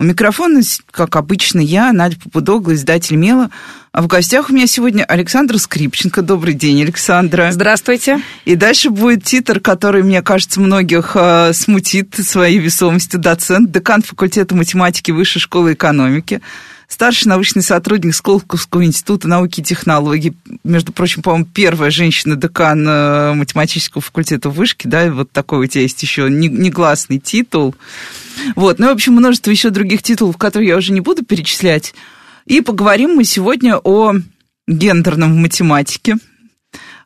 У микрофона, как обычно, я, Надя Попудогла, издатель «Мела». А в гостях у меня сегодня Александра Скрипченко. Добрый день, Александра. Здравствуйте. И дальше будет титр, который, мне кажется, многих э, смутит своей весомостью. Доцент, декан факультета математики Высшей школы экономики старший научный сотрудник Сколковского института науки и технологий, между прочим, по-моему, первая женщина-декан э, математического факультета вышки, да, вот такой у тебя есть еще негласный титул. Вот, ну, в общем, множество еще других титулов, которые я уже не буду перечислять. И поговорим мы сегодня о гендерном в математике.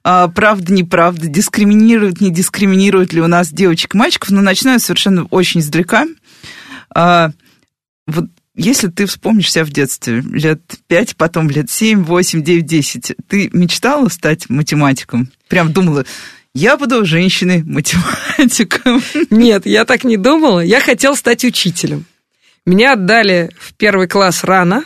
А, правда, неправда, дискриминируют, не дискриминируют ли у нас девочек и мальчиков, но начну я совершенно очень издалека. А, вот если ты вспомнишь себя в детстве, лет пять, потом лет семь, восемь, девять, десять, ты мечтала стать математиком? Прям думала, я буду женщиной-математиком. Нет, я так не думала. Я хотела стать учителем. Меня отдали в первый класс рано,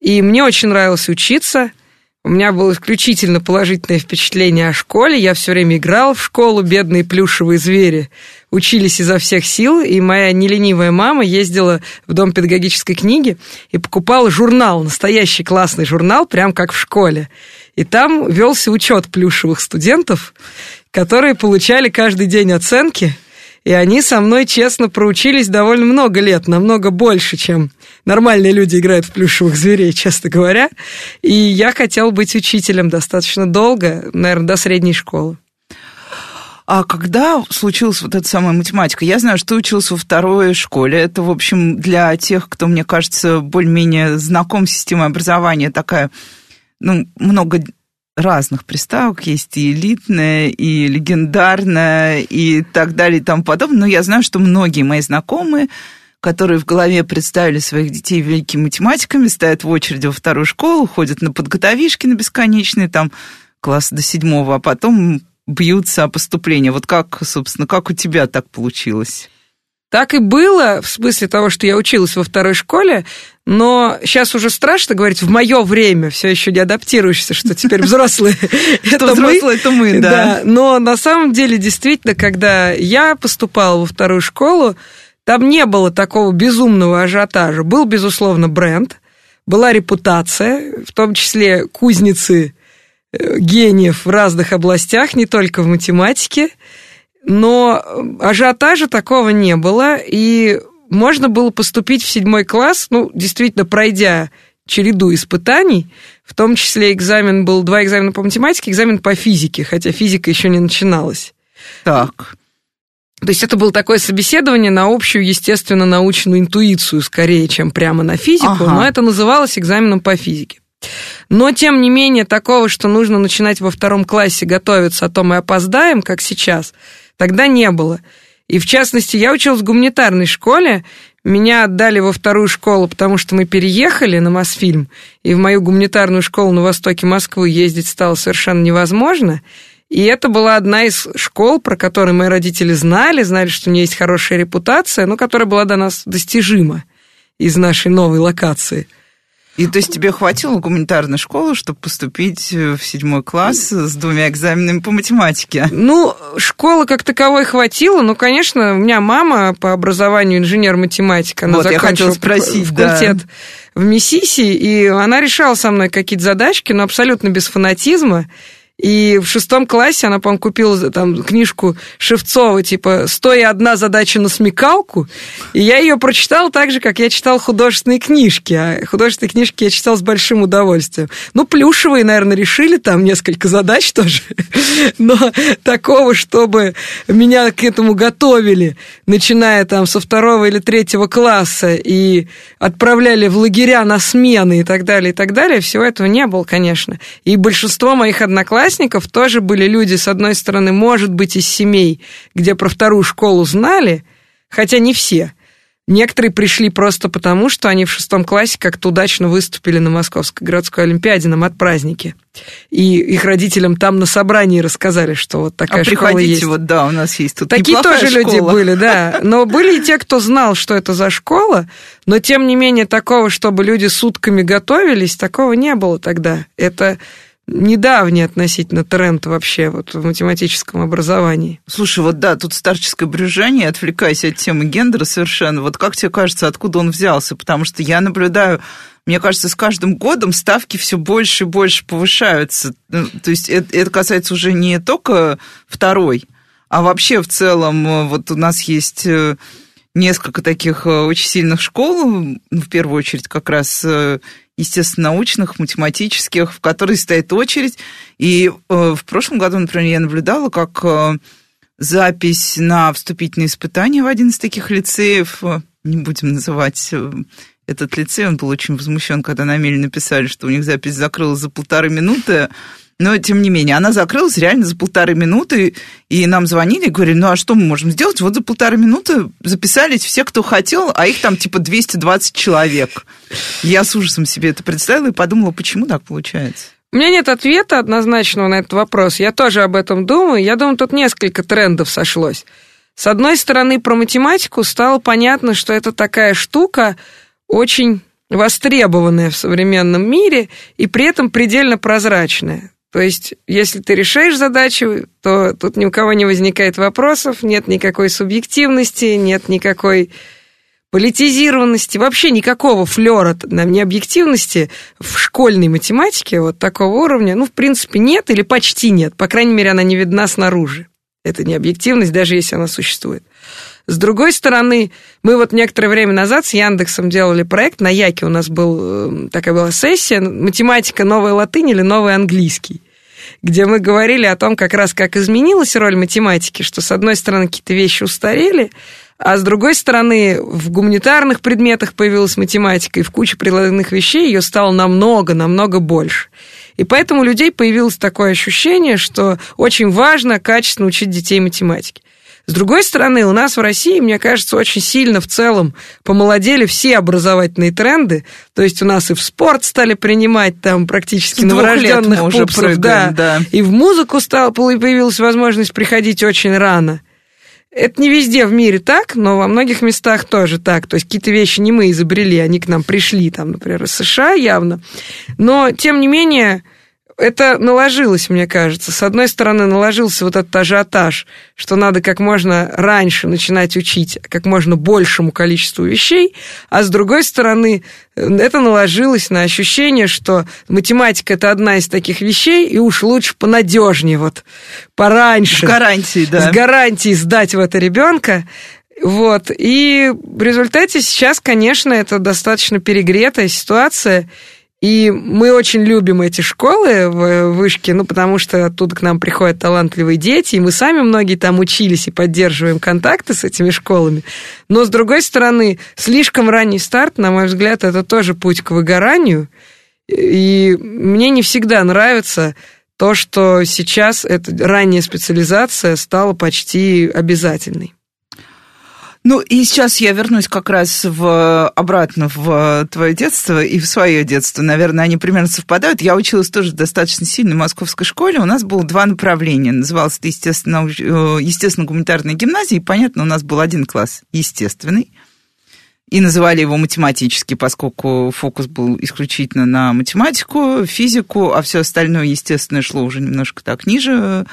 и мне очень нравилось учиться – у меня было исключительно положительное впечатление о школе. Я все время играл в школу, бедные плюшевые звери учились изо всех сил, и моя неленивая мама ездила в дом педагогической книги и покупала журнал, настоящий классный журнал, прям как в школе. И там велся учет плюшевых студентов, которые получали каждый день оценки – и они со мной честно проучились довольно много лет, намного больше, чем нормальные люди играют в плюшевых зверей, честно говоря. И я хотел быть учителем достаточно долго, наверное, до средней школы. А когда случилась вот эта самая математика? Я знаю, что ты учился во второй школе. Это, в общем, для тех, кто, мне кажется, более-менее знаком с системой образования, такая, ну, много разных приставок, есть и элитная, и легендарная, и так далее, и тому подобное. Но я знаю, что многие мои знакомые, которые в голове представили своих детей великими математиками, стоят в очереди во вторую школу, ходят на подготовишки на бесконечные, там, класс до седьмого, а потом бьются о поступление. Вот как, собственно, как у тебя так получилось? Так и было, в смысле того, что я училась во второй школе, но сейчас уже страшно говорить, в мое время все еще не адаптируешься, что теперь взрослые это взрослые это мы, да. Но на самом деле, действительно, когда я поступала во вторую школу, там не было такого безумного ажиотажа. Был, безусловно, бренд, была репутация, в том числе кузницы э, гениев в разных областях, не только в математике – но ажиотажа такого не было, и можно было поступить в седьмой класс, ну, действительно, пройдя череду испытаний, в том числе экзамен был, два экзамена по математике, экзамен по физике, хотя физика еще не начиналась. Так. То есть это было такое собеседование на общую, естественно, научную интуицию, скорее, чем прямо на физику, ага. но это называлось экзаменом по физике. Но, тем не менее, такого, что нужно начинать во втором классе готовиться, а то мы опоздаем, как сейчас – Тогда не было. И, в частности, я училась в гуманитарной школе, меня отдали во вторую школу, потому что мы переехали на Мосфильм, и в мою гуманитарную школу на востоке Москвы ездить стало совершенно невозможно. И это была одна из школ, про которую мои родители знали, знали, что у нее есть хорошая репутация, но которая была до нас достижима из нашей новой локации – и то есть тебе хватило гуманитарной школы, чтобы поступить в седьмой класс с двумя экзаменами по математике? Ну, школы как таковой хватило, но, конечно, у меня мама по образованию инженер-математик, она вот, закончила спросить, факультет да. в Миссиси, и она решала со мной какие-то задачки, но абсолютно без фанатизма. И в шестом классе она, по-моему, купила там книжку Шевцова, типа «Сто и одна задача на смекалку». И я ее прочитал так же, как я читал художественные книжки. А художественные книжки я читал с большим удовольствием. Ну, плюшевые, наверное, решили там несколько задач тоже. Но такого, чтобы меня к этому готовили, начиная там со второго или третьего класса, и отправляли в лагеря на смены и так далее, и так далее, всего этого не было, конечно. И большинство моих одноклассников одноклассников тоже были люди, с одной стороны, может быть, из семей, где про вторую школу знали, хотя не все. Некоторые пришли просто потому, что они в шестом классе как-то удачно выступили на Московской городской олимпиаде на мат-празднике. И их родителям там на собрании рассказали, что вот такая а школа есть. вот, да, у нас есть тут Такие тоже школа. люди были, да. Но были и те, кто знал, что это за школа, но тем не менее такого, чтобы люди сутками готовились, такого не было тогда. Это недавний относительно тренд вообще вот в математическом образовании. Слушай, вот да, тут старческое брюжание, отвлекаясь от темы гендера совершенно. Вот как тебе кажется, откуда он взялся? Потому что я наблюдаю мне кажется, с каждым годом ставки все больше и больше повышаются. Ну, то есть это, это касается уже не только второй, а вообще в целом э, вот у нас есть э, несколько таких э, очень сильных школ, в первую очередь как раз естественно-научных, математических, в которые стоит очередь. И э, в прошлом году, например, я наблюдала, как э, запись на вступительные испытания в один из таких лицеев, э, не будем называть этот лицей, он был очень возмущен, когда на меле написали, что у них запись закрылась за полторы минуты, но, тем не менее, она закрылась реально за полторы минуты, и нам звонили и говорили, ну, а что мы можем сделать? Вот за полторы минуты записались все, кто хотел, а их там типа 220 человек. Я с ужасом себе это представила и подумала, почему так получается? У меня нет ответа однозначного на этот вопрос. Я тоже об этом думаю. Я думаю, тут несколько трендов сошлось. С одной стороны, про математику стало понятно, что это такая штука очень востребованная в современном мире и при этом предельно прозрачная. То есть, если ты решаешь задачу, то тут ни у кого не возникает вопросов, нет никакой субъективности, нет никакой политизированности, вообще никакого флера необъективности в школьной математике вот такого уровня, ну, в принципе, нет или почти нет. По крайней мере, она не видна снаружи. Это необъективность, даже если она существует. С другой стороны, мы вот некоторое время назад с Яндексом делали проект, на Яке у нас был, э, такая была сессия, математика, новая латынь или новый английский где мы говорили о том, как раз как изменилась роль математики, что с одной стороны какие-то вещи устарели, а с другой стороны в гуманитарных предметах появилась математика, и в куче прикладных вещей ее стало намного, намного больше. И поэтому у людей появилось такое ощущение, что очень важно качественно учить детей математике. С другой стороны, у нас в России, мне кажется, очень сильно в целом помолодели все образовательные тренды. То есть у нас и в спорт стали принимать там практически С новорожденных пупсов, прыгаем, да, да. И в музыку стал, появилась возможность приходить очень рано. Это не везде в мире так, но во многих местах тоже так. То есть какие-то вещи не мы изобрели, они к нам пришли, там, например, из США явно. Но, тем не менее, это наложилось, мне кажется. С одной стороны, наложился вот этот ажиотаж, что надо как можно раньше начинать учить как можно большему количеству вещей, а с другой стороны, это наложилось на ощущение, что математика это одна из таких вещей, и уж лучше понадежнее, вот пораньше. С гарантией, да. С гарантией сдать в это ребенка. Вот. И в результате сейчас, конечно, это достаточно перегретая ситуация, и мы очень любим эти школы в вышке, ну, потому что оттуда к нам приходят талантливые дети, и мы сами многие там учились и поддерживаем контакты с этими школами. Но, с другой стороны, слишком ранний старт, на мой взгляд, это тоже путь к выгоранию. И мне не всегда нравится то, что сейчас эта ранняя специализация стала почти обязательной. Ну, и сейчас я вернусь как раз в, обратно в твое детство и в свое детство. Наверное, они примерно совпадают. Я училась тоже достаточно сильной московской школе. У нас было два направления. Называлось это, естественно, э, естественно-гуманитарная гимназия. И, понятно, у нас был один класс естественный. И называли его математический, поскольку фокус был исключительно на математику, физику, а все остальное, естественно, шло уже немножко так ниже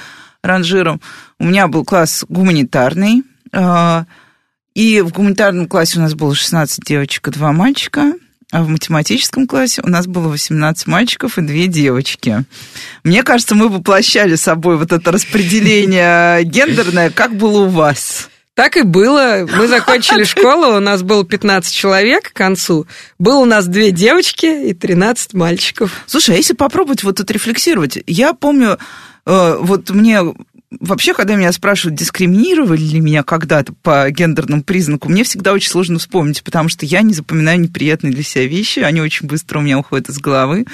ранжиром. У меня был класс гуманитарный, э, и в гуманитарном классе у нас было 16 девочек и 2 мальчика, а в математическом классе у нас было 18 мальчиков и 2 девочки. Мне кажется, мы воплощали собой вот это распределение гендерное, как было у вас. Так и было. Мы закончили школу, у нас было 15 человек к концу. Было у нас две девочки и 13 мальчиков. Слушай, а если попробовать вот тут рефлексировать? Я помню, э, вот мне вообще, когда меня спрашивают, дискриминировали ли меня когда-то по гендерному признаку, мне всегда очень сложно вспомнить, потому что я не запоминаю неприятные для себя вещи, они очень быстро у меня уходят из головы.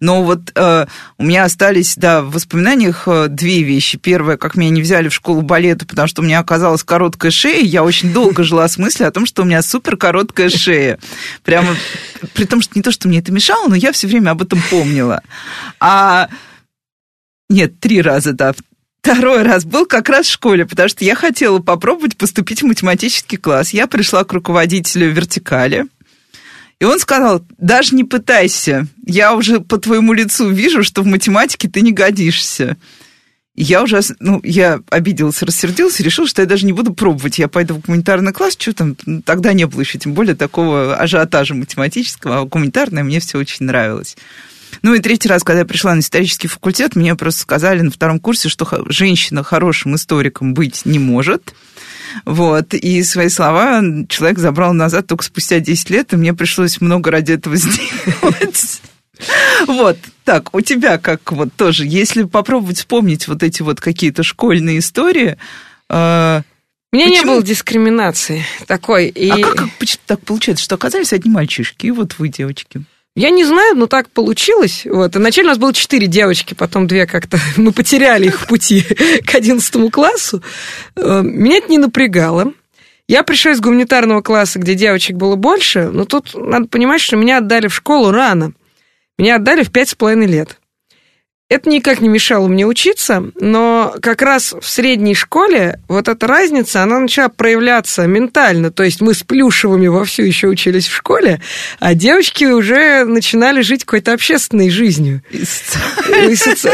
Но вот э, у меня остались, да, в воспоминаниях э, две вещи. Первое, как меня не взяли в школу балета, потому что у меня оказалась короткая шея, я очень долго жила с мыслью о том, что у меня супер короткая шея. Прямо, при том, что не то, что мне это мешало, но я все время об этом помнила. А нет, три раза, да. Второй раз был как раз в школе, потому что я хотела попробовать поступить в математический класс. Я пришла к руководителю вертикали, и он сказал, даже не пытайся, я уже по твоему лицу вижу, что в математике ты не годишься. Я уже, ну, я обиделась, рассердилась решила, что я даже не буду пробовать. Я пойду в гуманитарный класс, что там, тогда не было еще, тем более такого ажиотажа математического, а гуманитарное мне все очень нравилось. Ну и третий раз, когда я пришла на исторический факультет, мне просто сказали на втором курсе, что женщина хорошим историком быть не может. Вот, и свои слова человек забрал назад только спустя 10 лет, и мне пришлось много ради этого сделать. Вот, так, у тебя как вот тоже, если попробовать вспомнить вот эти вот какие-то школьные истории, э, у меня Почему? не было дискриминации такой. И... А как, как так получается, что оказались одни мальчишки, и вот вы, девочки? Я не знаю, но так получилось. Вот. Вначале у нас было четыре девочки, потом две как-то мы потеряли их в пути к одиннадцатому классу. Э, меня это не напрягало. Я пришла из гуманитарного класса, где девочек было больше, но тут надо понимать, что меня отдали в школу рано. Меня отдали в пять с половиной лет. Это никак не мешало мне учиться, но как раз в средней школе вот эта разница, она начала проявляться ментально. То есть мы с Плюшевыми вовсю еще учились в школе, а девочки уже начинали жить какой-то общественной жизнью.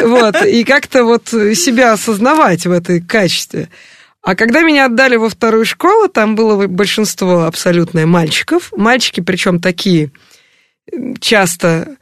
Вот, и как-то вот себя осознавать в этой качестве. А когда меня отдали во вторую школу, там было большинство абсолютное мальчиков. Мальчики, причем такие часто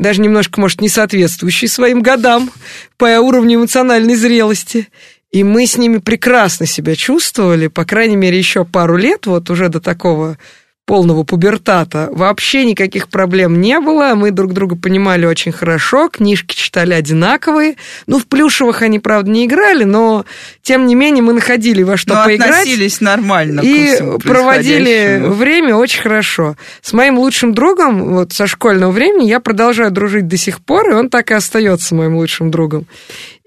даже немножко, может, не соответствующие своим годам по уровню эмоциональной зрелости. И мы с ними прекрасно себя чувствовали, по крайней мере, еще пару лет, вот уже до такого полного пубертата вообще никаких проблем не было. Мы друг друга понимали очень хорошо, книжки читали одинаковые. Ну, в плюшевых они, правда, не играли, но, тем не менее, мы находили во что но поиграть. относились нормально И проводили время очень хорошо. С моим лучшим другом вот со школьного времени я продолжаю дружить до сих пор, и он так и остается моим лучшим другом.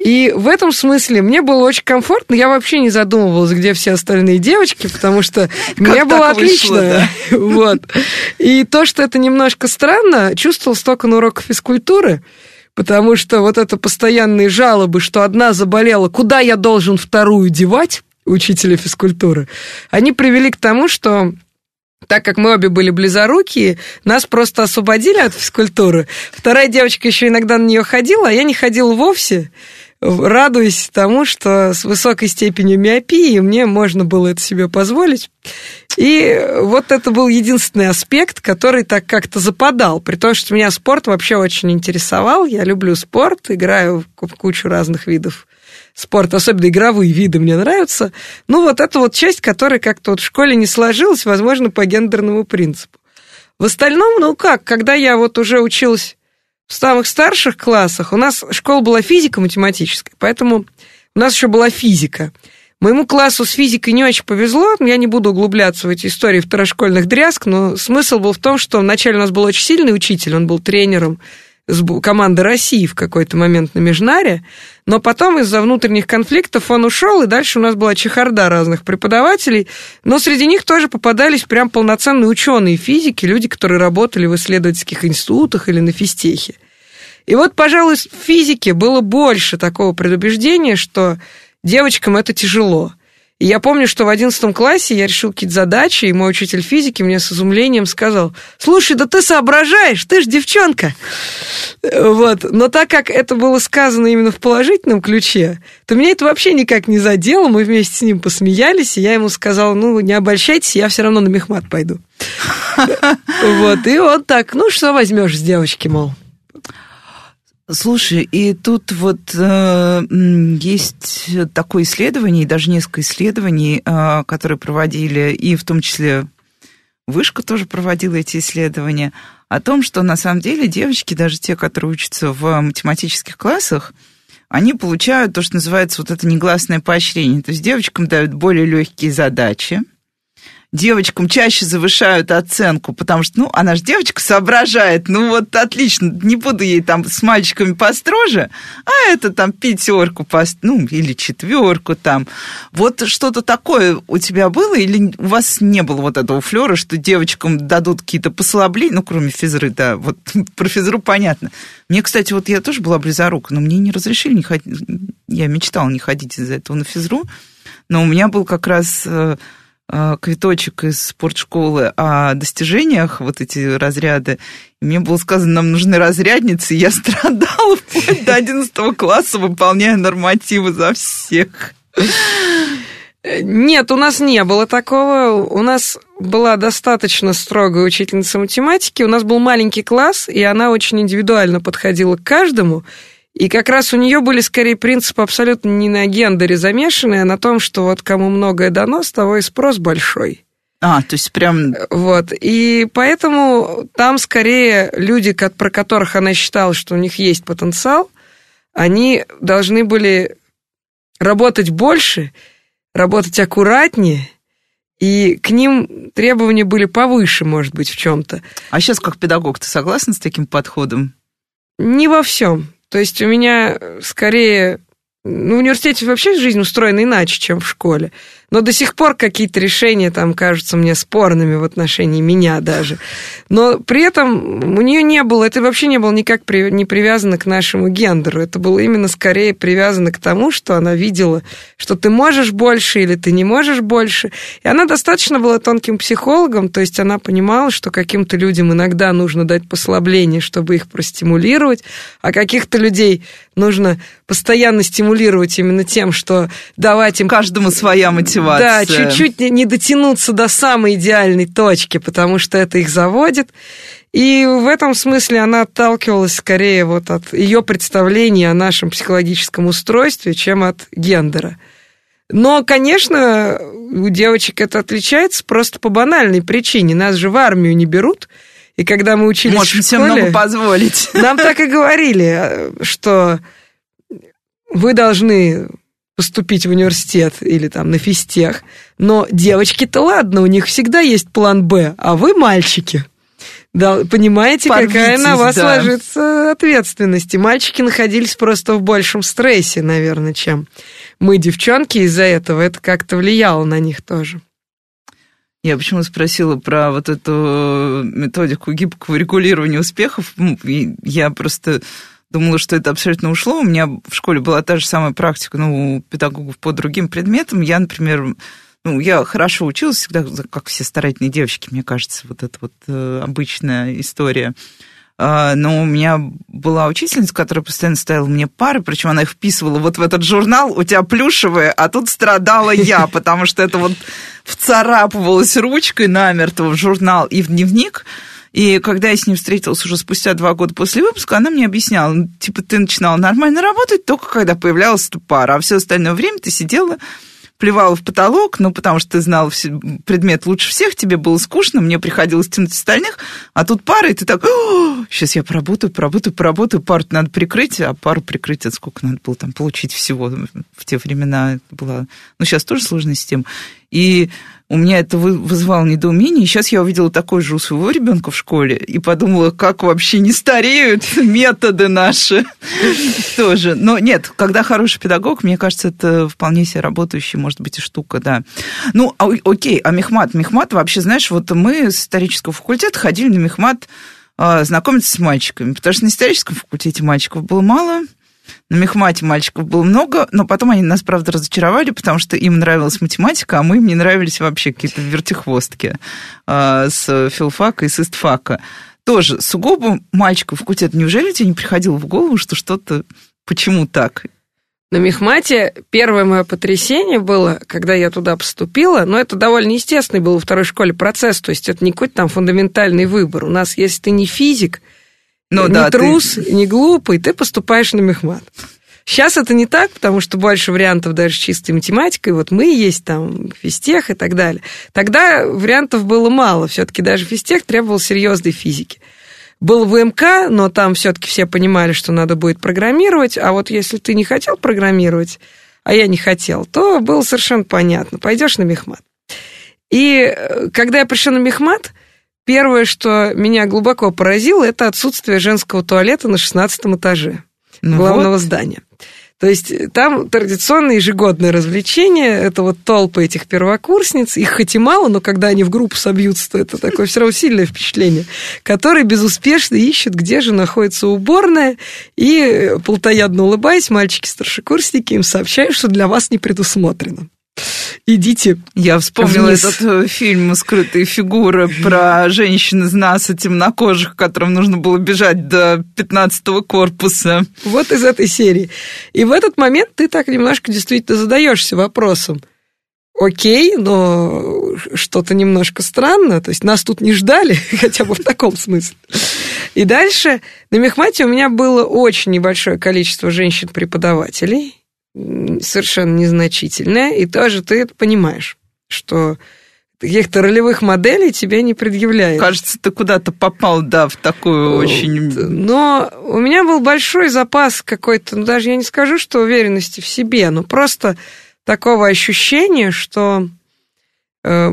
И в этом смысле мне было очень комфортно. Я вообще не задумывалась, где все остальные девочки, потому что мне было отлично. Вот. И то, что это немножко странно, чувствовал только на уроках физкультуры, потому что вот это постоянные жалобы, что одна заболела, куда я должен вторую девать, учителя физкультуры, они привели к тому, что так как мы обе были близорукие, нас просто освободили от физкультуры. Вторая девочка еще иногда на нее ходила, а я не ходила вовсе радуюсь тому, что с высокой степенью миопии мне можно было это себе позволить. И вот это был единственный аспект, который так как-то западал, при том, что меня спорт вообще очень интересовал. Я люблю спорт, играю в кучу разных видов спорта, особенно игровые виды мне нравятся. Ну, вот это вот часть, которая как-то вот в школе не сложилась, возможно, по гендерному принципу. В остальном, ну как, когда я вот уже училась в самых старших классах у нас школа была физико-математическая, поэтому у нас еще была физика. Моему классу с физикой не очень повезло, я не буду углубляться в эти истории второшкольных дрязг, но смысл был в том, что вначале у нас был очень сильный учитель, он был тренером команды России в какой-то момент на Межнаре, но потом из-за внутренних конфликтов он ушел, и дальше у нас была чехарда разных преподавателей, но среди них тоже попадались прям полноценные ученые физики, люди, которые работали в исследовательских институтах или на физтехе. И вот, пожалуй, в физике было больше такого предубеждения, что девочкам это тяжело – и я помню, что в одиннадцатом классе я решил какие-то задачи, и мой учитель физики мне с изумлением сказал, слушай, да ты соображаешь, ты ж девчонка. Вот. Но так как это было сказано именно в положительном ключе, то меня это вообще никак не задело, мы вместе с ним посмеялись, и я ему сказал, ну, не обольщайтесь, я все равно на мехмат пойду. Вот, и вот так, ну, что возьмешь с девочки, мол. Слушай, и тут вот э, есть такое исследование, и даже несколько исследований, э, которые проводили, и в том числе Вышка тоже проводила эти исследования, о том, что на самом деле девочки, даже те, которые учатся в математических классах, они получают то, что называется вот это негласное поощрение. То есть девочкам дают более легкие задачи, девочкам чаще завышают оценку, потому что, ну, она же девочка соображает, ну вот отлично, не буду ей там с мальчиками построже, а это там пятерку, пост... ну, или четверку там. Вот что-то такое у тебя было или у вас не было вот этого флера, что девочкам дадут какие-то послабления, ну, кроме физры, да, вот про физру понятно. Мне, кстати, вот я тоже была близорука, но мне не разрешили не ходить, я мечтала не ходить из-за этого на физру, но у меня был как раз э, квиточек из спортшколы о достижениях, вот эти разряды. Мне было сказано, нам нужны разрядницы, я страдала вплоть до 11 класса, выполняя нормативы за всех. Нет, у нас не было такого. У нас была достаточно строгая учительница математики. У нас был маленький класс, и она очень индивидуально подходила к каждому. И как раз у нее были скорее принципы абсолютно не на гендере замешанные, а на том, что вот кому многое дано, с того и спрос большой. А, то есть прям... Вот, и поэтому там скорее люди, про которых она считала, что у них есть потенциал, они должны были работать больше, работать аккуратнее, и к ним требования были повыше, может быть, в чем-то. А сейчас как педагог ты согласна с таким подходом? Не во всем. То есть у меня скорее... Ну, в университете вообще жизнь устроена иначе, чем в школе но до сих пор какие-то решения там кажутся мне спорными в отношении меня даже. Но при этом у нее не было, это вообще не было никак при, не привязано к нашему гендеру. Это было именно скорее привязано к тому, что она видела, что ты можешь больше или ты не можешь больше. И она достаточно была тонким психологом, то есть она понимала, что каким-то людям иногда нужно дать послабление, чтобы их простимулировать, а каких-то людей нужно постоянно стимулировать именно тем, что давать им... Каждому своя мотивация мотивация. Да, чуть-чуть не дотянуться до самой идеальной точки, потому что это их заводит. И в этом смысле она отталкивалась скорее вот от ее представления о нашем психологическом устройстве, чем от гендера. Но, конечно, у девочек это отличается просто по банальной причине. Нас же в армию не берут. И когда мы учились Можем в школе... много позволить. Нам так и говорили, что вы должны поступить в университет или там на физтех. Но девочки-то ладно, у них всегда есть план «Б», а вы мальчики. Да, понимаете, Порвитесь, какая на вас да. ложится ответственность. И мальчики находились просто в большем стрессе, наверное, чем мы, девчонки, из-за этого. Это как-то влияло на них тоже. Я почему спросила про вот эту методику гибкого регулирования успехов. Я просто думала, что это абсолютно ушло. У меня в школе была та же самая практика, ну, у педагогов по другим предметам. Я, например, ну, я хорошо училась всегда, как все старательные девочки, мне кажется, вот это вот э, обычная история. А, но у меня была учительница, которая постоянно ставила мне пары, причем она их вписывала вот в этот журнал, у тебя плюшевые, а тут страдала я, потому что это вот вцарапывалась ручкой намертво в журнал и в дневник. И когда я с ним встретилась уже спустя два года после выпуска, она мне объясняла, ну, типа, ты начинала нормально работать только когда появлялась эта пара, а все остальное время ты сидела плевала в потолок, ну, потому что ты знал предмет лучше всех, тебе было скучно, мне приходилось тянуть остальных, а тут пара, и ты так, сейчас я поработаю, поработаю, поработаю, пару надо прикрыть, а пару прикрыть, это сколько надо было там получить всего в те времена была, ну, сейчас тоже сложная система. И у меня это вызывало недоумение. И сейчас я увидела такой же у своего ребенка в школе и подумала, как вообще не стареют методы наши тоже. Но нет, когда хороший педагог, мне кажется, это вполне себе работающая, может быть, и штука, да. Ну, а, окей, а мехмат? Мехмат вообще, знаешь, вот мы с исторического факультета ходили на мехмат а, знакомиться с мальчиками, потому что на историческом факультете мальчиков было мало, на мехмате мальчиков было много, но потом они нас, правда, разочаровали, потому что им нравилась математика, а мы им не нравились вообще какие-то вертихвостки э, с филфака и с истфака. Тоже сугубо мальчиков факультет. Неужели тебе не приходило в голову, что что-то... Почему так? На мехмате первое мое потрясение было, когда я туда поступила, но это довольно естественный был во второй школе процесс, то есть это не какой-то там фундаментальный выбор. У нас, если ты не физик, ну, не да, трус, ты... не глупый, ты поступаешь на мехмат. Сейчас это не так, потому что больше вариантов даже чистой математикой. Вот мы есть там, физтех и так далее. Тогда вариантов было мало. Все-таки даже физтех требовал серьезной физики. был ВМК, но там все-таки все понимали, что надо будет программировать, а вот если ты не хотел программировать, а я не хотел, то было совершенно понятно, пойдешь на мехмат. И э, когда я пришла на мехмат, первое, что меня глубоко поразило, это отсутствие женского туалета на 16 этаже ну главного вот. здания. То есть э, там традиционное ежегодное развлечение, это вот толпы этих первокурсниц, их хоть и мало, но когда они в группу собьются, то это такое все равно сильное впечатление, которые безуспешно ищут, где же находится уборная, и, э, плотоядно улыбаясь, мальчики-старшекурсники им сообщают, что для вас не предусмотрено идите. Я вспомнила вниз. этот э, фильм «Скрытые фигуры» про женщин из НАСА темнокожих, которым нужно было бежать до 15-го корпуса. Вот из этой серии. И в этот момент ты так немножко действительно задаешься вопросом, окей, но что-то немножко странно, то есть нас тут не ждали, хотя бы в таком смысле. И дальше на Мехмате у меня было очень небольшое количество женщин-преподавателей, совершенно незначительная, и тоже ты это понимаешь, что каких-то ролевых моделей тебе не предъявляют. Кажется, ты куда-то попал, да, в такую очень... Но у меня был большой запас какой-то, ну, даже я не скажу, что уверенности в себе, но просто такого ощущения, что... Э,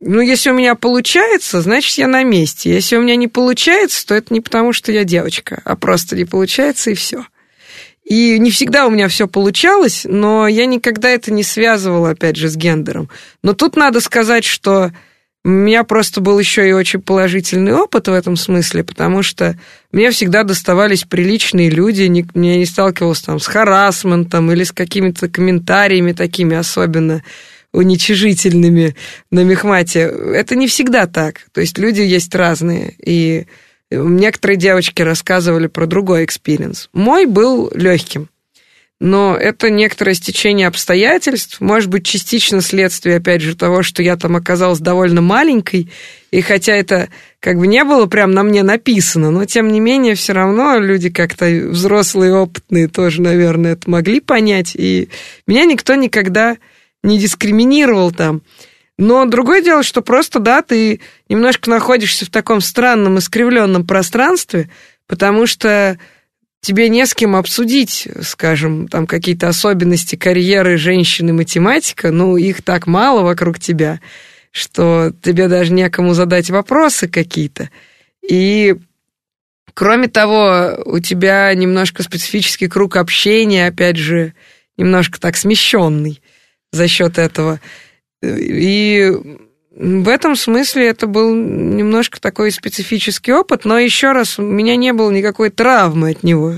ну, если у меня получается, значит, я на месте. Если у меня не получается, то это не потому, что я девочка, а просто не получается, и все. И не всегда у меня все получалось, но я никогда это не связывала, опять же, с гендером. Но тут надо сказать, что у меня просто был еще и очень положительный опыт в этом смысле, потому что мне всегда доставались приличные люди, не, я не сталкивалась там с харасментом или с какими-то комментариями такими особенно уничижительными на мехмате. Это не всегда так. То есть люди есть разные, и Некоторые девочки рассказывали про другой experience. Мой был легким. Но это некоторое стечение обстоятельств, может быть, частично следствие, опять же, того, что я там оказалась довольно маленькой, и хотя это как бы не было прям на мне написано, но тем не менее все равно люди как-то взрослые, опытные тоже, наверное, это могли понять, и меня никто никогда не дискриминировал там. Но другое дело, что просто, да, ты немножко находишься в таком странном, искривленном пространстве, потому что тебе не с кем обсудить, скажем, там какие-то особенности карьеры женщины-математика, ну, их так мало вокруг тебя, что тебе даже некому задать вопросы какие-то. И кроме того, у тебя немножко специфический круг общения, опять же, немножко так смещенный за счет этого. И в этом смысле это был немножко такой специфический опыт, но еще раз, у меня не было никакой травмы от него.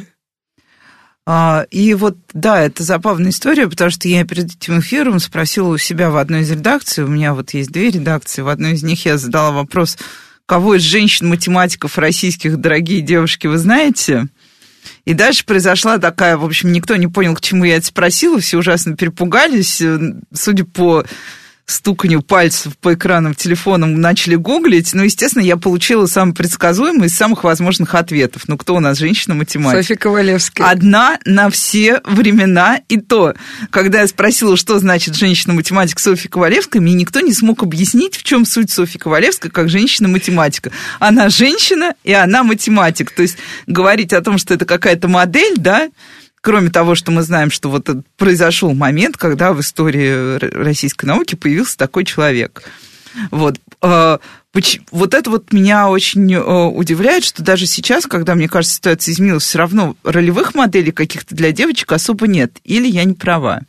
А, и вот, да, это забавная история, потому что я перед этим эфиром спросила у себя в одной из редакций, у меня вот есть две редакции, в одной из них я задала вопрос, кого из женщин-математиков российских, дорогие девушки, вы знаете? И дальше произошла такая, в общем, никто не понял, к чему я это спросила, все ужасно перепугались, судя по стуканью пальцев по экранам телефоном начали гуглить, ну, естественно, я получила самый предсказуемый из самых возможных ответов. Ну, кто у нас женщина-математик? Софья Ковалевская. Одна на все времена и то. Когда я спросила, что значит женщина-математик Софья Ковалевская, мне никто не смог объяснить, в чем суть Софьи Ковалевской как женщина-математика. Она женщина, и она математик. То есть говорить о том, что это какая-то модель, да, Кроме того, что мы знаем, что вот произошел момент, когда в истории российской науки появился такой человек. Вот. А, вот это вот меня очень а, удивляет, что даже сейчас, когда, мне кажется, ситуация изменилась, все равно ролевых моделей каких-то для девочек особо нет. Или я не права?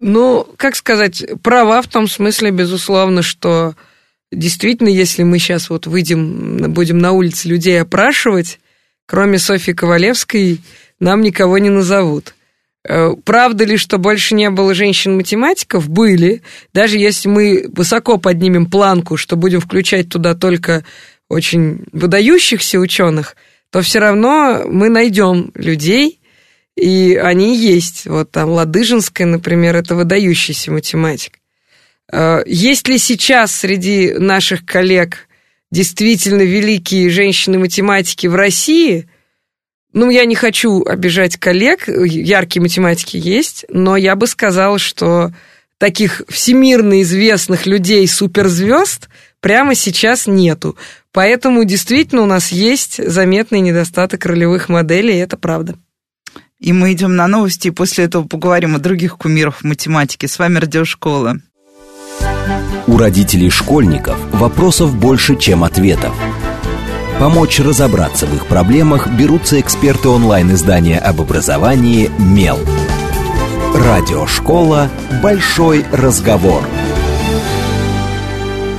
Ну, как сказать, права в том смысле, безусловно, что действительно, если мы сейчас вот выйдем, будем на улице людей опрашивать, кроме Софьи Ковалевской, нам никого не назовут. Э, правда ли, что больше не было женщин-математиков? Были. Даже если мы высоко поднимем планку, что будем включать туда только очень выдающихся ученых, то все равно мы найдем людей, и они есть. Вот там Ладыжинская, например, это выдающийся математик. Э, есть ли сейчас среди наших коллег действительно великие женщины-математики в России – ну, я не хочу обижать коллег, яркие математики есть, но я бы сказала, что таких всемирно известных людей, суперзвезд, прямо сейчас нету. Поэтому действительно у нас есть заметный недостаток ролевых моделей, и это правда. И мы идем на новости, и после этого поговорим о других кумирах в математике. С вами Радиошкола. У родителей школьников вопросов больше, чем ответов. Помочь разобраться в их проблемах берутся эксперты онлайн-издания об образовании «Мел». Радиошкола «Большой разговор».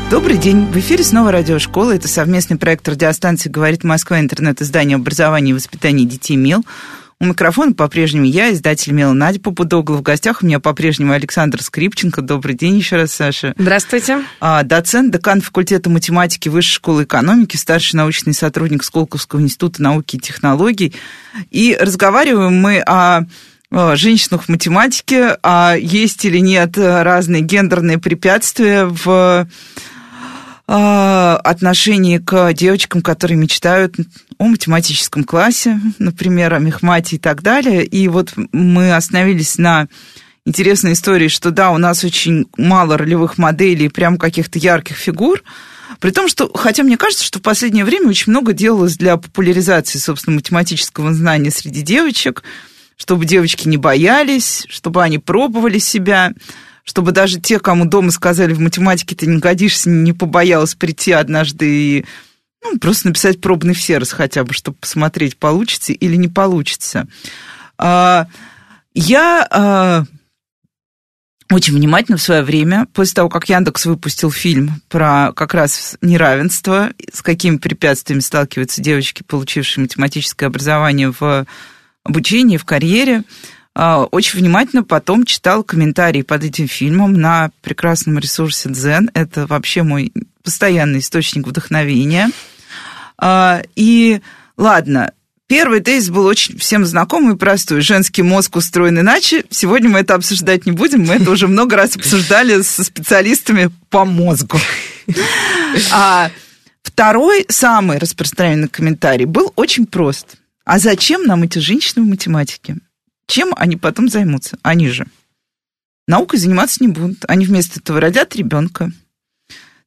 Добрый день. В эфире снова радиошкола. Это совместный проект радиостанции «Говорит Москва», интернет-издание образования и воспитания детей «Мел». У микрофона по-прежнему я, издатель Мела Надя Попудогла. В гостях у меня по-прежнему Александр Скрипченко. Добрый день еще раз, Саша. Здравствуйте. А, доцент, декан факультета математики Высшей школы экономики, старший научный сотрудник Сколковского института науки и технологий. И разговариваем мы о женщинах в математике, а есть или нет разные гендерные препятствия в а, отношении к девочкам, которые мечтают о математическом классе, например, о мехмате и так далее. И вот мы остановились на интересной истории, что да, у нас очень мало ролевых моделей, прям каких-то ярких фигур, при том, что, хотя мне кажется, что в последнее время очень много делалось для популяризации, собственно, математического знания среди девочек, чтобы девочки не боялись, чтобы они пробовали себя чтобы даже те, кому дома сказали, в математике ты не годишься, не побоялась прийти однажды и ну, просто написать пробный всерос хотя бы, чтобы посмотреть, получится или не получится. А, я а, очень внимательно в свое время, после того, как Яндекс выпустил фильм про как раз неравенство, с какими препятствиями сталкиваются девочки, получившие математическое образование в обучении, в карьере, а, очень внимательно потом читал комментарии под этим фильмом на прекрасном ресурсе Дзен. Это вообще мой постоянный источник вдохновения. А, и ладно, Первый тезис был очень всем знакомый и простой. Женский мозг устроен иначе. Сегодня мы это обсуждать не будем. Мы это уже много раз обсуждали со специалистами по мозгу. А второй, самый распространенный комментарий был очень прост. А зачем нам эти женщины в математике? Чем они потом займутся? Они же наукой заниматься не будут. Они вместо этого родят ребенка.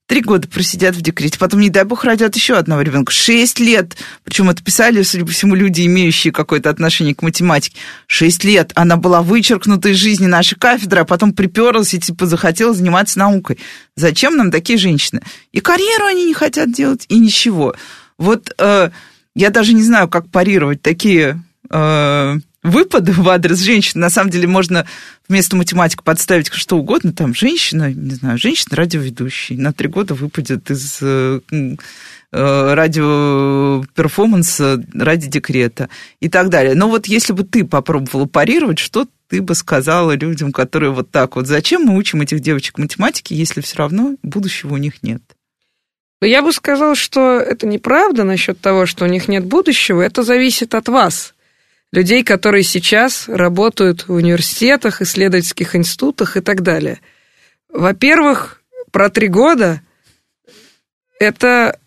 Три года просидят в декрете, потом, не дай бог, родят еще одного ребенка. Шесть лет, причем это писали, судя по всему, люди, имеющие какое-то отношение к математике. Шесть лет она была вычеркнута из жизни нашей кафедры, а потом приперлась и типа захотела заниматься наукой. Зачем нам такие женщины? И карьеру они не хотят делать, и ничего. Вот э, я даже не знаю, как парировать такие... Э, выпады в адрес женщин. На самом деле можно вместо математика подставить что угодно. Там женщина, не знаю, женщина-радиоведущий на три года выпадет из э, э, радиоперформанса ради декрета и так далее. Но вот если бы ты попробовала парировать, что ты бы сказала людям, которые вот так вот, зачем мы учим этих девочек математике, если все равно будущего у них нет? Я бы сказала, что это неправда насчет того, что у них нет будущего. Это зависит от вас людей, которые сейчас работают в университетах, исследовательских институтах и так далее. Во-первых, про три года это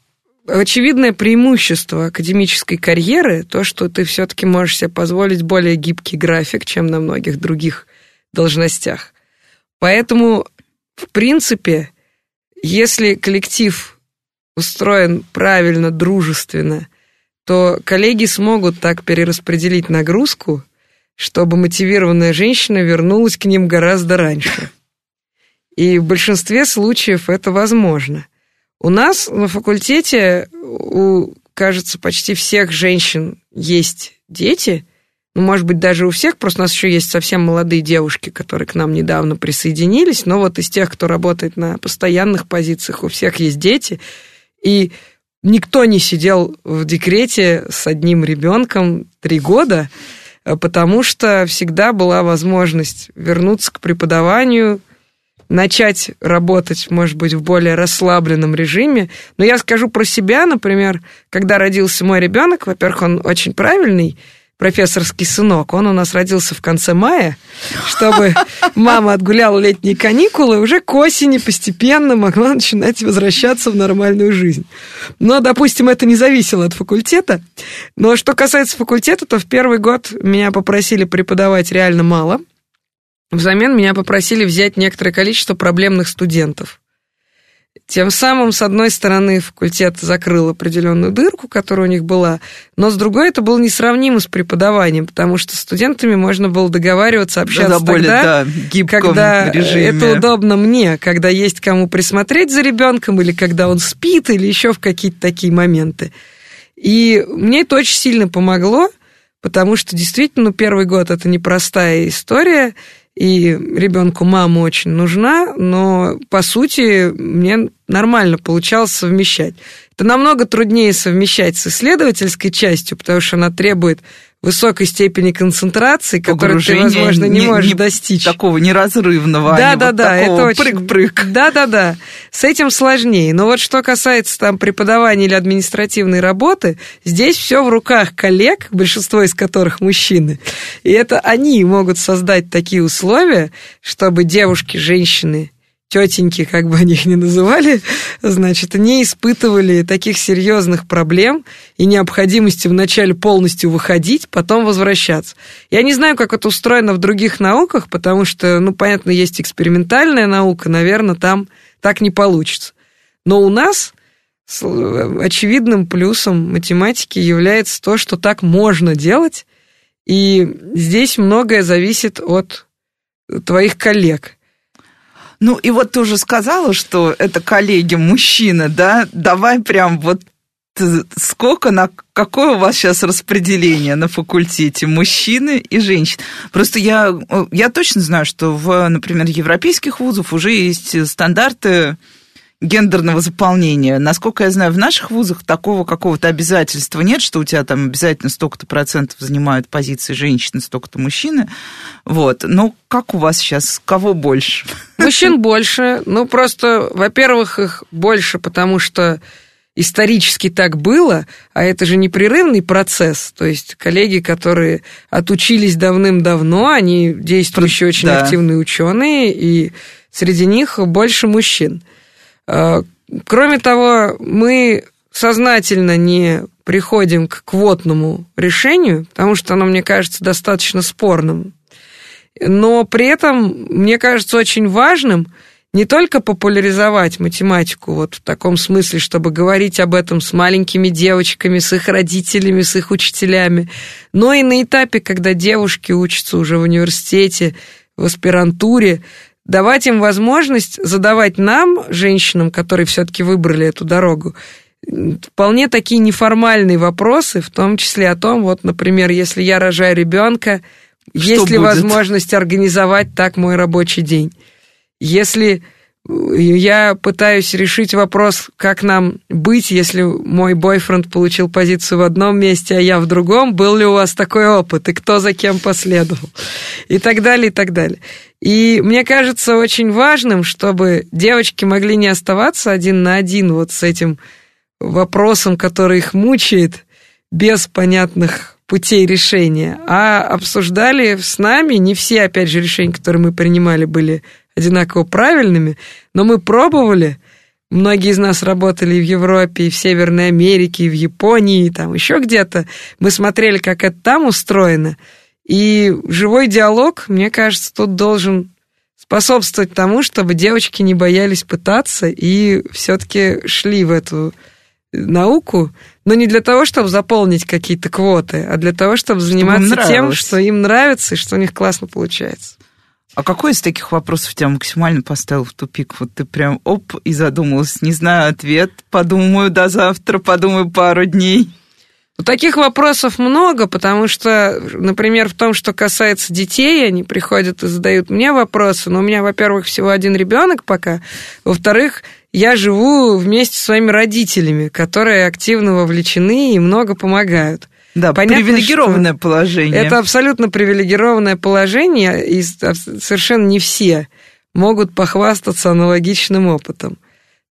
очевидное преимущество академической карьеры, то, что ты все-таки можешь себе позволить более гибкий график, чем на многих других должностях. Поэтому, в принципе, если коллектив устроен правильно, дружественно – то коллеги смогут так перераспределить нагрузку, чтобы мотивированная женщина вернулась к ним гораздо раньше. И в большинстве случаев это возможно. У нас на факультете, у, кажется, почти всех женщин есть дети, ну, может быть, даже у всех, просто у нас еще есть совсем молодые девушки, которые к нам недавно присоединились, но вот из тех, кто работает на постоянных позициях, у всех есть дети, и никто не сидел в декрете с одним ребенком три года, э, потому что всегда была возможность вернуться к преподаванию, начать работать, может быть, в более расслабленном режиме. Но я скажу про себя, например, когда родился мой ребенок, во-первых, он очень правильный, профессорский сынок, он у нас родился в конце мая, чтобы мама отгуляла летние каникулы, уже к осени постепенно могла начинать возвращаться в нормальную жизнь. Но, допустим, это не зависело от факультета. Но что касается факультета, то в первый год меня попросили преподавать реально мало. Взамен меня попросили взять некоторое количество проблемных студентов. Тем самым, с одной стороны, факультет закрыл определенную дырку, которая у них была, но с другой это было несравнимо с преподаванием, потому что с студентами можно было договариваться, общаться да, более, тогда, да, когда режиме. это удобно мне, когда есть кому присмотреть за ребенком, или когда он спит, или еще в какие-то такие моменты. И мне это очень сильно помогло, потому что действительно ну, первый год это непростая история, и ребенку мама очень нужна, но по сути мне нормально получалось совмещать. Это намного труднее совмещать с исследовательской частью, потому что она требует высокой степени концентрации, которую ты, возможно, не, не можешь не достичь. Такого неразрывного, да, а да, вот да, это очень... прыг-прыг. Да, да, да. С этим сложнее. Но вот что касается там преподавания или административной работы, здесь все в руках коллег, большинство из которых мужчины. И это они могут создать такие условия, чтобы девушки, женщины тетеньки, как бы они их ни называли, значит, не испытывали таких серьезных проблем и необходимости вначале полностью выходить, потом возвращаться. Я не знаю, как это устроено в других науках, потому что, ну, понятно, есть экспериментальная наука, наверное, там так не получится. Но у нас очевидным плюсом математики является то, что так можно делать, и здесь многое зависит от твоих коллег – ну, и вот ты уже сказала, что это коллеги мужчины, да? Давай прям вот сколько, на какое у вас сейчас распределение на факультете мужчины и женщин? Просто я, я точно знаю, что в, например, европейских вузах уже есть стандарты гендерного заполнения. Насколько я знаю, в наших вузах такого какого-то обязательства нет, что у тебя там обязательно столько-то процентов занимают позиции женщины, столько-то мужчины. Вот. Но как у вас сейчас? Кого больше? Мужчин больше. Ну, просто, во-первых, их больше, потому что исторически так было, а это же непрерывный процесс. То есть коллеги, которые отучились давным-давно, они действующие очень да. активные ученые, и среди них больше мужчин. Э, кроме того, мы сознательно не приходим к квотному решению, потому что оно, мне кажется, достаточно спорным. Но при этом, мне кажется, очень важным не только популяризовать математику вот в таком смысле, чтобы говорить об этом с маленькими девочками, с их родителями, с их учителями, но и на этапе, когда девушки учатся уже в университете, в аспирантуре, давать им возможность задавать нам, женщинам, которые все-таки выбрали эту дорогу, вполне такие неформальные вопросы, в том числе о том, вот, например, если я рожаю ребенка, есть ли возможность организовать так мой рабочий день? Если я пытаюсь решить вопрос, как нам быть, если мой бойфренд получил позицию в одном месте, а я в другом, был ли у вас такой опыт, и кто за кем последовал, и так далее, и так далее. И мне кажется очень важным, чтобы девочки могли не оставаться один на один вот с этим вопросом, который их мучает, без понятных путей решения, а обсуждали с нами, не все, опять же, решения, которые мы принимали, были одинаково правильными, но мы пробовали, многие из нас работали и в Европе, и в Северной Америке, и в Японии, и там еще где-то, мы смотрели, как это там устроено, и живой диалог, мне кажется, тут должен способствовать тому, чтобы девочки не боялись пытаться и все-таки шли в эту науку, но не для того, чтобы заполнить какие-то квоты, а для того, чтобы заниматься чтобы тем, что им нравится и что у них классно получается. А какой из таких вопросов тебя максимально поставил в тупик? Вот ты прям оп и задумалась, не знаю ответ, подумаю до завтра, подумаю пару дней. Таких вопросов много, потому что, например, в том, что касается детей, они приходят и задают мне вопросы, но у меня, во-первых, всего один ребенок пока, во-вторых, я живу вместе с своими родителями, которые активно вовлечены и много помогают. Да, Понятно, привилегированное положение. Это абсолютно привилегированное положение, и совершенно не все могут похвастаться аналогичным опытом.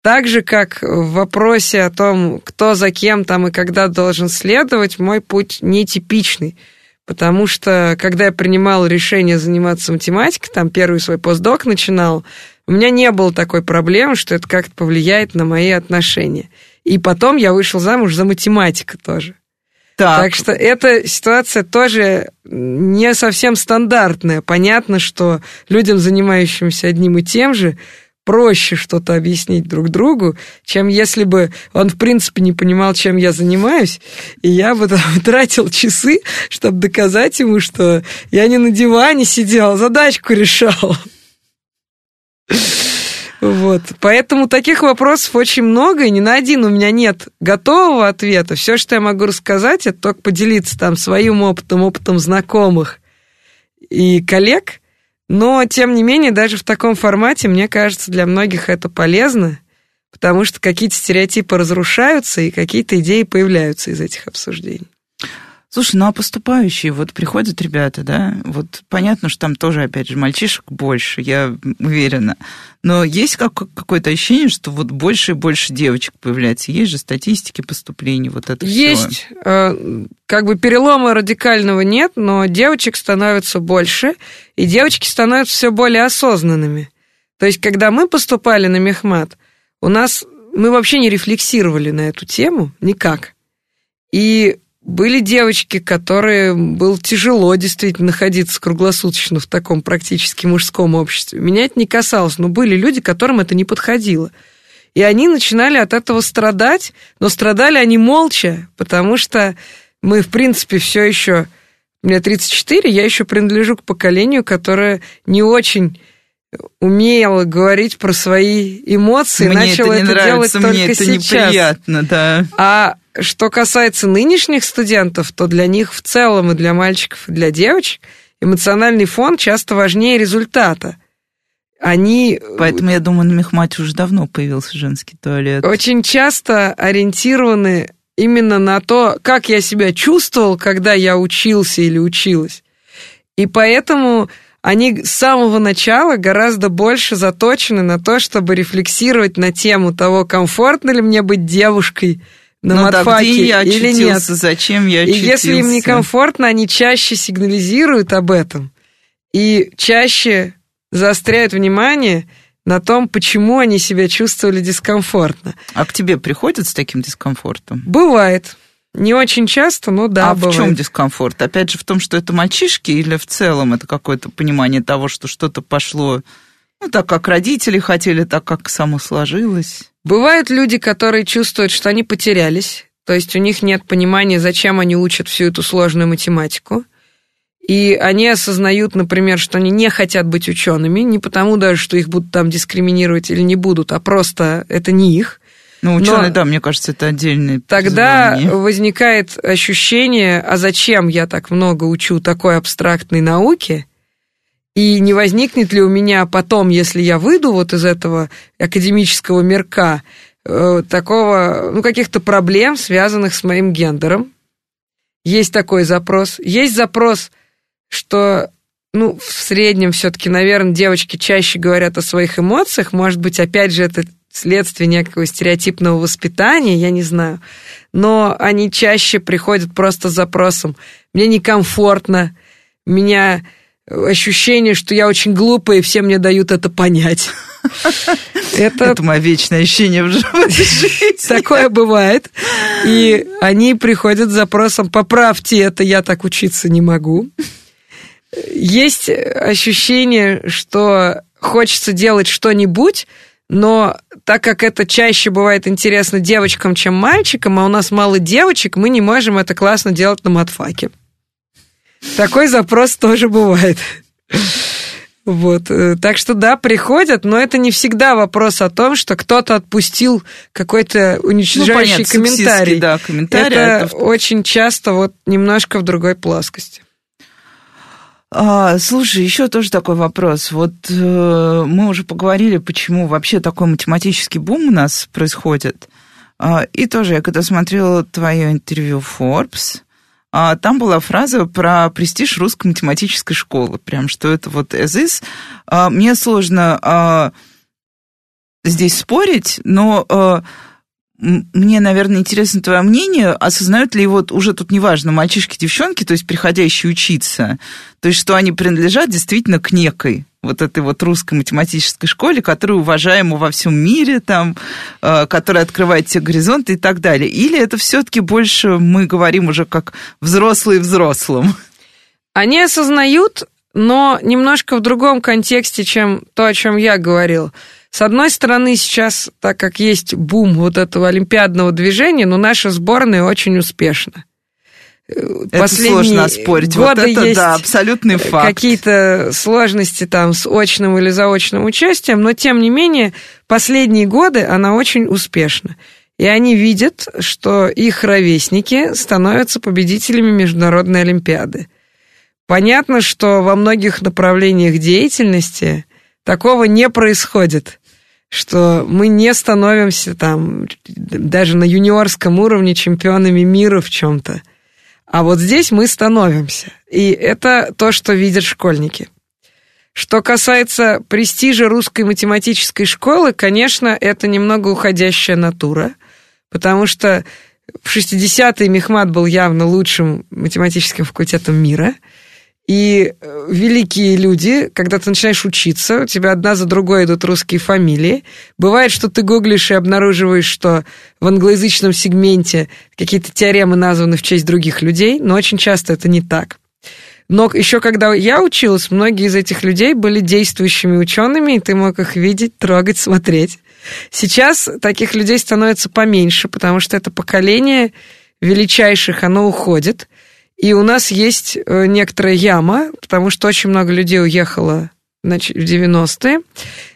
Так же, как в вопросе о том, кто за кем там и когда должен следовать, мой путь нетипичный. Потому что, когда я принимал решение заниматься математикой, там первый свой постдок начинал, у меня не было такой проблемы, что это как-то повлияет на мои отношения. И потом я вышел замуж за математика тоже. Так. так что эта ситуация тоже не совсем стандартная. Понятно, что людям, занимающимся одним и тем же, проще что-то объяснить друг другу, чем если бы он, в принципе, не понимал, чем я занимаюсь, и я бы там тратил часы, чтобы доказать ему, что я не на диване сидел, а задачку решал. Вот. Поэтому таких вопросов очень много, и ни на один у меня нет готового ответа. Все, что я могу рассказать, это только поделиться там своим опытом, опытом знакомых и коллег. Но, тем не менее, даже в таком формате, мне кажется, для многих это полезно, потому что какие-то стереотипы разрушаются, и какие-то идеи появляются из этих обсуждений. Слушай, ну а поступающие, вот приходят ребята, да, вот понятно, что там тоже, опять же, мальчишек больше, я уверена, но есть как, какое-то ощущение, что вот больше и больше девочек появляется, есть же статистики поступлений, вот это Есть, все. Э, как бы перелома радикального нет, но девочек становится больше, и девочки становятся все более осознанными. То есть, когда мы поступали на мехмат, у нас, мы вообще не рефлексировали на эту тему никак. И были девочки, которые было тяжело действительно находиться круглосуточно в таком практически мужском обществе. Меня это не касалось, но были люди, которым это не подходило. И они начинали от этого страдать, но страдали они молча, потому что мы, в принципе, все еще... Мне 34, я еще принадлежу к поколению, которое не очень умела говорить про свои эмоции, мне начала это, не это делать только мне это сейчас. неприятно, да. А что касается нынешних студентов, то для них в целом и для мальчиков, и для девочек эмоциональный фон часто важнее результата. Они... Поэтому, я думаю, на Мехмате уже давно появился женский туалет. Очень часто ориентированы именно на то, как я себя чувствовал, когда я учился или училась. И поэтому они с самого начала гораздо больше заточены на то, чтобы рефлексировать на тему того, комфортно ли мне быть девушкой, на ну, матфаке да, где я или нет. Зачем я очутился? И если им некомфортно, они чаще сигнализируют об этом и чаще заостряют внимание на том, почему они себя чувствовали дискомфортно. А к тебе приходят с таким дискомфортом? Бывает. Не очень часто, но да, А бывает. в чем дискомфорт? Опять же, в том, что это мальчишки, или в целом это какое-то понимание того, что что-то пошло, ну, так как родители хотели, так как само сложилось? Бывают люди, которые чувствуют, что они потерялись, то есть у них нет понимания, зачем они учат всю эту сложную математику. И они осознают, например, что они не хотят быть учеными, не потому даже, что их будут там дискриминировать или не будут, а просто это не их. Ну, ученые, да, мне кажется, это отдельный. Тогда призвание. возникает ощущение, а зачем я так много учу такой абстрактной науки? И не возникнет ли у меня потом, если я выйду вот из этого академического мирка, э, такого, ну, каких-то проблем, связанных с моим гендером? Есть такой запрос. Есть запрос, что, ну, в среднем все-таки, наверное, девочки чаще говорят о своих эмоциях. Может быть, опять же, это следствие некого стереотипного воспитания, я не знаю. Но они чаще приходят просто с запросом «мне некомфортно», «меня ощущение, что я очень глупая, и все мне дают это понять. Это, это мое вечное ощущение в жизни. Такое бывает. И они приходят с запросом «поправьте это, я так учиться не могу». Есть ощущение, что хочется делать что-нибудь, но так как это чаще бывает интересно девочкам, чем мальчикам, а у нас мало девочек, мы не можем это классно делать на матфаке. Такой запрос тоже бывает. Вот. Э, так что да, приходят, но это не всегда вопрос о том, что кто-то отпустил какой-то уничтожающий ну, понятно, комментарий. Да, комментарий. Это, это очень часто вот немножко в другой плоскости. А, слушай, еще тоже такой вопрос. Вот э, мы уже поговорили, почему вообще такой математический бум у нас происходит. А, и тоже я когда смотрела твое интервью Forbes, а, там была фраза про престиж русской математической школы, прям что это вот as is. А, мне сложно а, здесь спорить, но мне, наверное, интересно твое мнение, осознают ли вот уже тут неважно, мальчишки, девчонки, то есть приходящие учиться, то есть что они принадлежат действительно к некой вот этой вот русской математической школе, которая уважаема во всем мире, там, э, которая открывает все горизонты и так далее. Или это все-таки больше мы говорим уже как взрослые взрослым? Они осознают, но немножко в другом контексте, чем то, о чем я говорил. С одной стороны, сейчас, так как есть бум вот этого олимпиадного движения, но наша сборная очень успешна. Это Последние сложно спорить. Годы вот это, есть да, абсолютный факт. Какие-то сложности там с очным или заочным участием, но тем не менее, последние годы она очень успешна. И они видят, что их ровесники становятся победителями Международной Олимпиады. Понятно, что во многих направлениях деятельности такого не происходит что мы не становимся там даже на юниорском уровне чемпионами мира в чем-то. А вот здесь мы становимся. И это то, что видят школьники. Что касается престижа русской математической школы, конечно, это немного уходящая натура, потому что в 60-е Мехмат был явно лучшим математическим факультетом мира – и э, великие люди, когда ты начинаешь учиться, у тебя одна за другой идут русские фамилии. Бывает, что ты гуглишь и обнаруживаешь, что в англоязычном сегменте какие-то теоремы названы в честь других людей, но очень часто это не так. Но еще когда я училась, многие из этих людей были действующими учеными, и ты мог их видеть, трогать, смотреть. Сейчас таких людей становится поменьше, потому что это поколение величайших, оно уходит – и у нас есть э, некоторая яма, потому что очень много людей уехало в 90-е.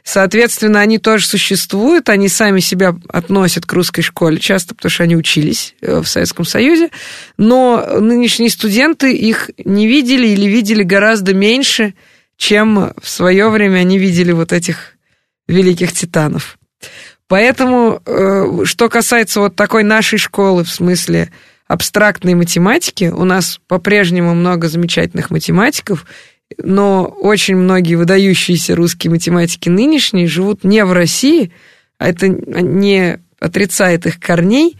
Соответственно, они тоже существуют, они сами себя относят к русской школе, часто потому что они учились э, в Советском Союзе, но нынешние студенты их не видели или видели гораздо меньше, чем в свое время они видели вот этих великих титанов. Поэтому, э, что касается вот такой нашей школы, в смысле абстрактной математики. У нас по-прежнему много замечательных математиков, но очень многие выдающиеся русские математики нынешние живут не в России, а это не отрицает их корней,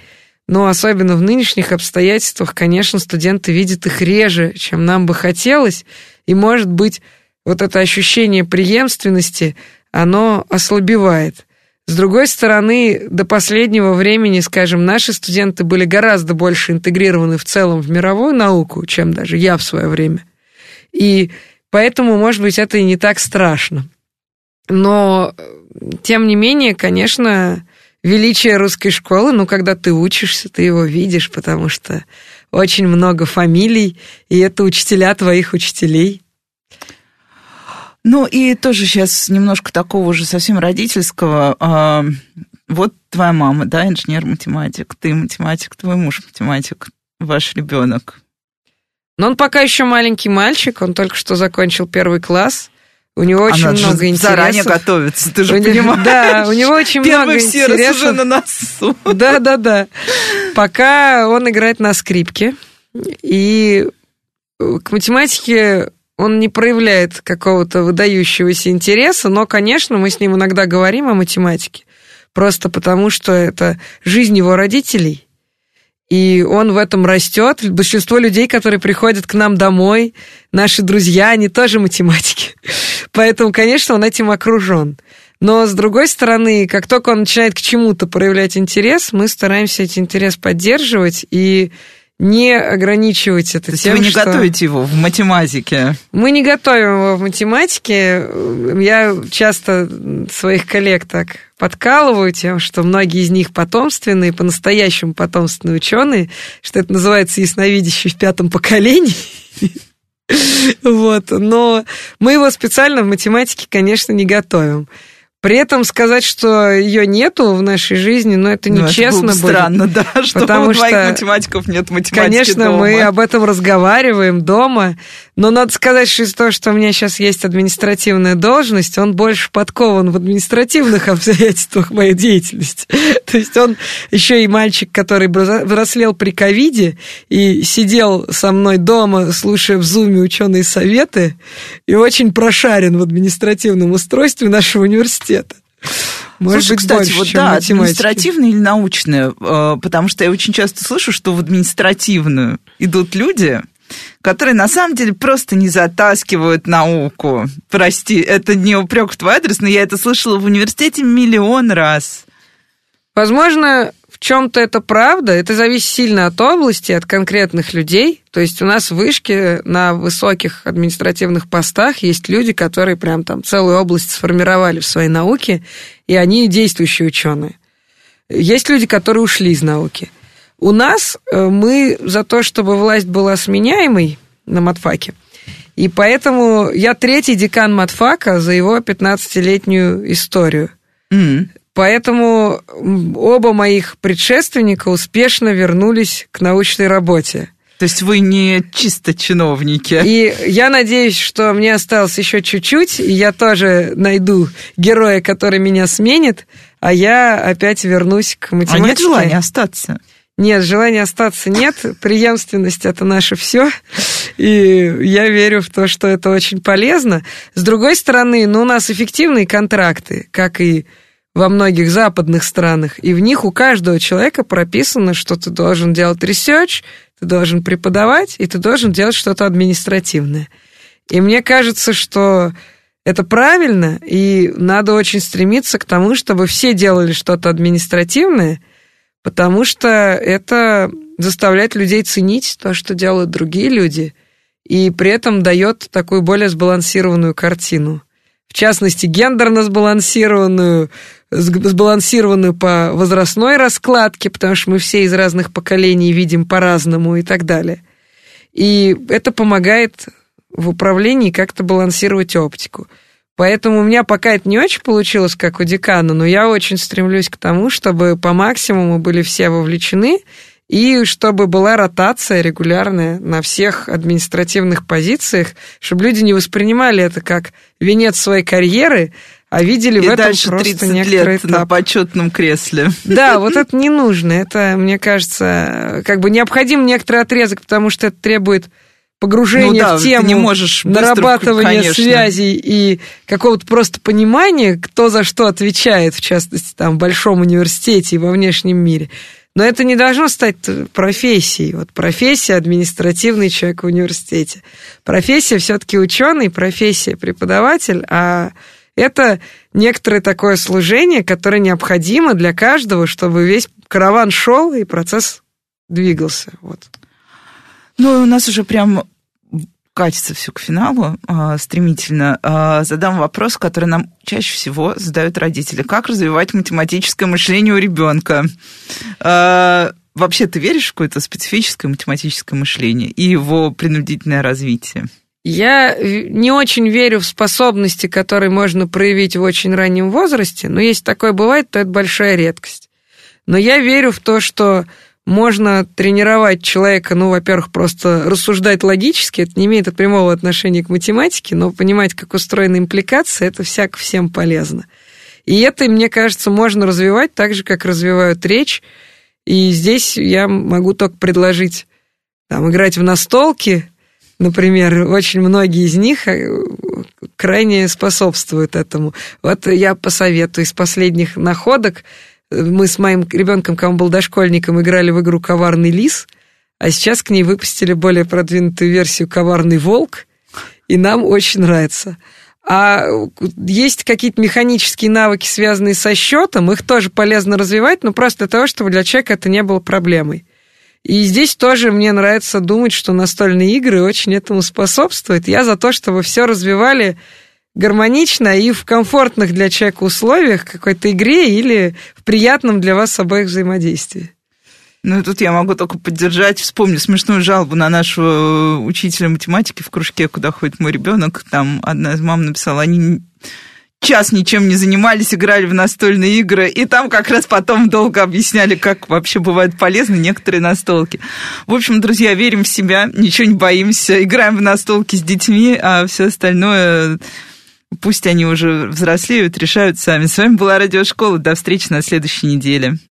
но особенно в нынешних обстоятельствах, конечно, студенты видят их реже, чем нам бы хотелось, и, может быть, вот это ощущение преемственности, оно ослабевает. С другой стороны, до последнего времени, скажем, наши студенты были гораздо больше интегрированы в целом в мировую науку, чем даже я в свое время. И поэтому, может быть, это и не так страшно. Но, тем не менее, конечно, величие русской школы, ну, когда ты учишься, ты его видишь, потому что очень много фамилий, и это учителя твоих учителей. Ну и тоже сейчас немножко такого же совсем родительского. А, вот твоя мама, да, инженер-математик, ты математик, твой муж математик, ваш ребенок. Но он пока еще маленький мальчик, он только что закончил первый класс. У него очень Она много интересов. заранее готовится, ты же у понимаешь. Да, у него очень Первый много все интересов. уже на носу. Да, да, да. Пока он играет на скрипке. И к математике он не проявляет какого-то выдающегося интереса, но, конечно, мы с ним иногда говорим о математике, просто потому что это жизнь его родителей, и он в этом растет. Большинство людей, которые приходят к нам домой, наши друзья, они тоже математики. Поэтому, конечно, он этим окружен. Но, с другой стороны, как только он начинает к чему-то проявлять интерес, мы стараемся этот интерес поддерживать и не ограничивать это То тем, вы не что... готовите его в математике? Мы не готовим его в математике. Я часто своих коллег так подкалываю тем, что многие из них потомственные, по-настоящему потомственные ученые, что это называется ясновидящий в пятом поколении. Вот. Но мы его специально в математике, конечно, не готовим. При этом сказать, что ее нету в нашей жизни, ну, это нечестно ну, это будет. странно, да, что потому у двоих что, математиков нет математики Конечно, дома. мы об этом разговариваем дома, но надо сказать, что из того, что у меня сейчас есть административная должность, он больше подкован в административных обстоятельствах моей деятельности. То есть он еще и мальчик, который взрослел при ковиде и сидел со мной дома, слушая в зуме ученые советы, и очень прошарен в административном устройстве нашего университета. Может Слушай, быть, кстати, больше, вот да, административная или научная, э, потому что я очень часто слышу, что в административную идут люди, которые на самом деле просто не затаскивают науку. Прости, это не упрек в твой адрес, но я это слышала в университете миллион раз. Возможно, в чем-то это правда, это зависит сильно от области, от конкретных людей. То есть у нас в вышке на высоких административных постах есть люди, которые прям там целую область сформировали в своей науке, и они действующие ученые. Есть люди, которые ушли из науки. У нас э, мы за то, чтобы власть была сменяемой на матфаке. И поэтому я третий декан матфака за его 15-летнюю историю. Mm. Поэтому оба моих предшественника успешно вернулись к научной работе. То есть вы не чисто чиновники. И я надеюсь, что мне осталось еще чуть-чуть, и я тоже найду героя, который меня сменит, а я опять вернусь к математике. А нет желания остаться? Нет, желания остаться нет. Преемственность это наше все. И я верю в то, что это очень полезно. С другой стороны, ну, у нас эффективные контракты, как и во многих западных странах, и в них у каждого человека прописано, что ты должен делать research, ты должен преподавать, и ты должен делать что-то административное. И мне кажется, что это правильно, и надо очень стремиться к тому, чтобы все делали что-то административное, потому что это заставляет людей ценить то, что делают другие люди, и при этом дает такую более сбалансированную картину. В частности, гендерно сбалансированную, сбалансированную по возрастной раскладке, потому что мы все из разных поколений видим по-разному и так далее. И это помогает в управлении как-то балансировать оптику. Поэтому у меня пока это не очень получилось, как у декана, но я очень стремлюсь к тому, чтобы по максимуму были все вовлечены, и чтобы была ротация регулярная на всех административных позициях, чтобы люди не воспринимали это как венец своей карьеры, а видели и в этом дальше просто 30 некоторый лет этап. на почетном кресле. Да, вот это не нужно. Это, мне кажется, как бы необходим некоторый отрезок, потому что это требует погружения ну, да, в тему, не можешь нарабатывания конечно. связей и какого-то просто понимания, кто за что отвечает, в частности, там, в большом университете и во внешнем мире. Но это не должно стать профессией. Вот профессия административный человек в университете. Профессия все-таки ученый, профессия преподаватель, а это некоторое такое служение, которое необходимо для каждого, чтобы весь караван шел и процесс двигался. Вот. Ну, у нас уже прям катится все к финалу э, стремительно. Э, задам вопрос, который нам чаще всего задают родители. Как развивать математическое мышление у ребенка? Э, вообще, ты веришь в какое-то специфическое математическое мышление и его принудительное развитие? Я не очень верю в способности, которые можно проявить в очень раннем возрасте, но если такое бывает, то это большая редкость. Но я верю в то, что можно тренировать человека, ну, во-первых, просто рассуждать логически, это не имеет прямого отношения к математике, но понимать, как устроена импликация, это всяко всем полезно. И это, мне кажется, можно развивать так же, как развивают речь. И здесь я могу только предложить там, играть в настолки, например, очень многие из них э, крайне способствуют этому. Вот я посоветую из последних находок мы с моим ребенком, он был дошкольником, играли в игру «Коварный лис», а сейчас к ней выпустили более продвинутую версию «Коварный волк», и нам очень нравится. А есть какие-то механические навыки, связанные со счетом, их тоже полезно развивать, но просто для того, чтобы для человека это не было проблемой. И здесь тоже мне нравится думать, что настольные игры очень этому способствуют. Я за то, чтобы все развивали гармонично и в комфортных для человека условиях какой-то игре или в приятном для вас обоих взаимодействии. Ну, тут я могу только поддержать. Вспомню смешную жалобу на нашего учителя математики в кружке, куда ходит мой ребенок. Там одна из мам написала, они час ничем не занимались, играли в настольные игры, и там как раз потом долго объясняли, как вообще бывают полезны некоторые настолки. В общем, друзья, верим в себя, ничего не боимся, играем в настолки с детьми, а все остальное Пусть они уже взрослеют, решают сами. С вами была Радиошкола. До встречи на следующей неделе.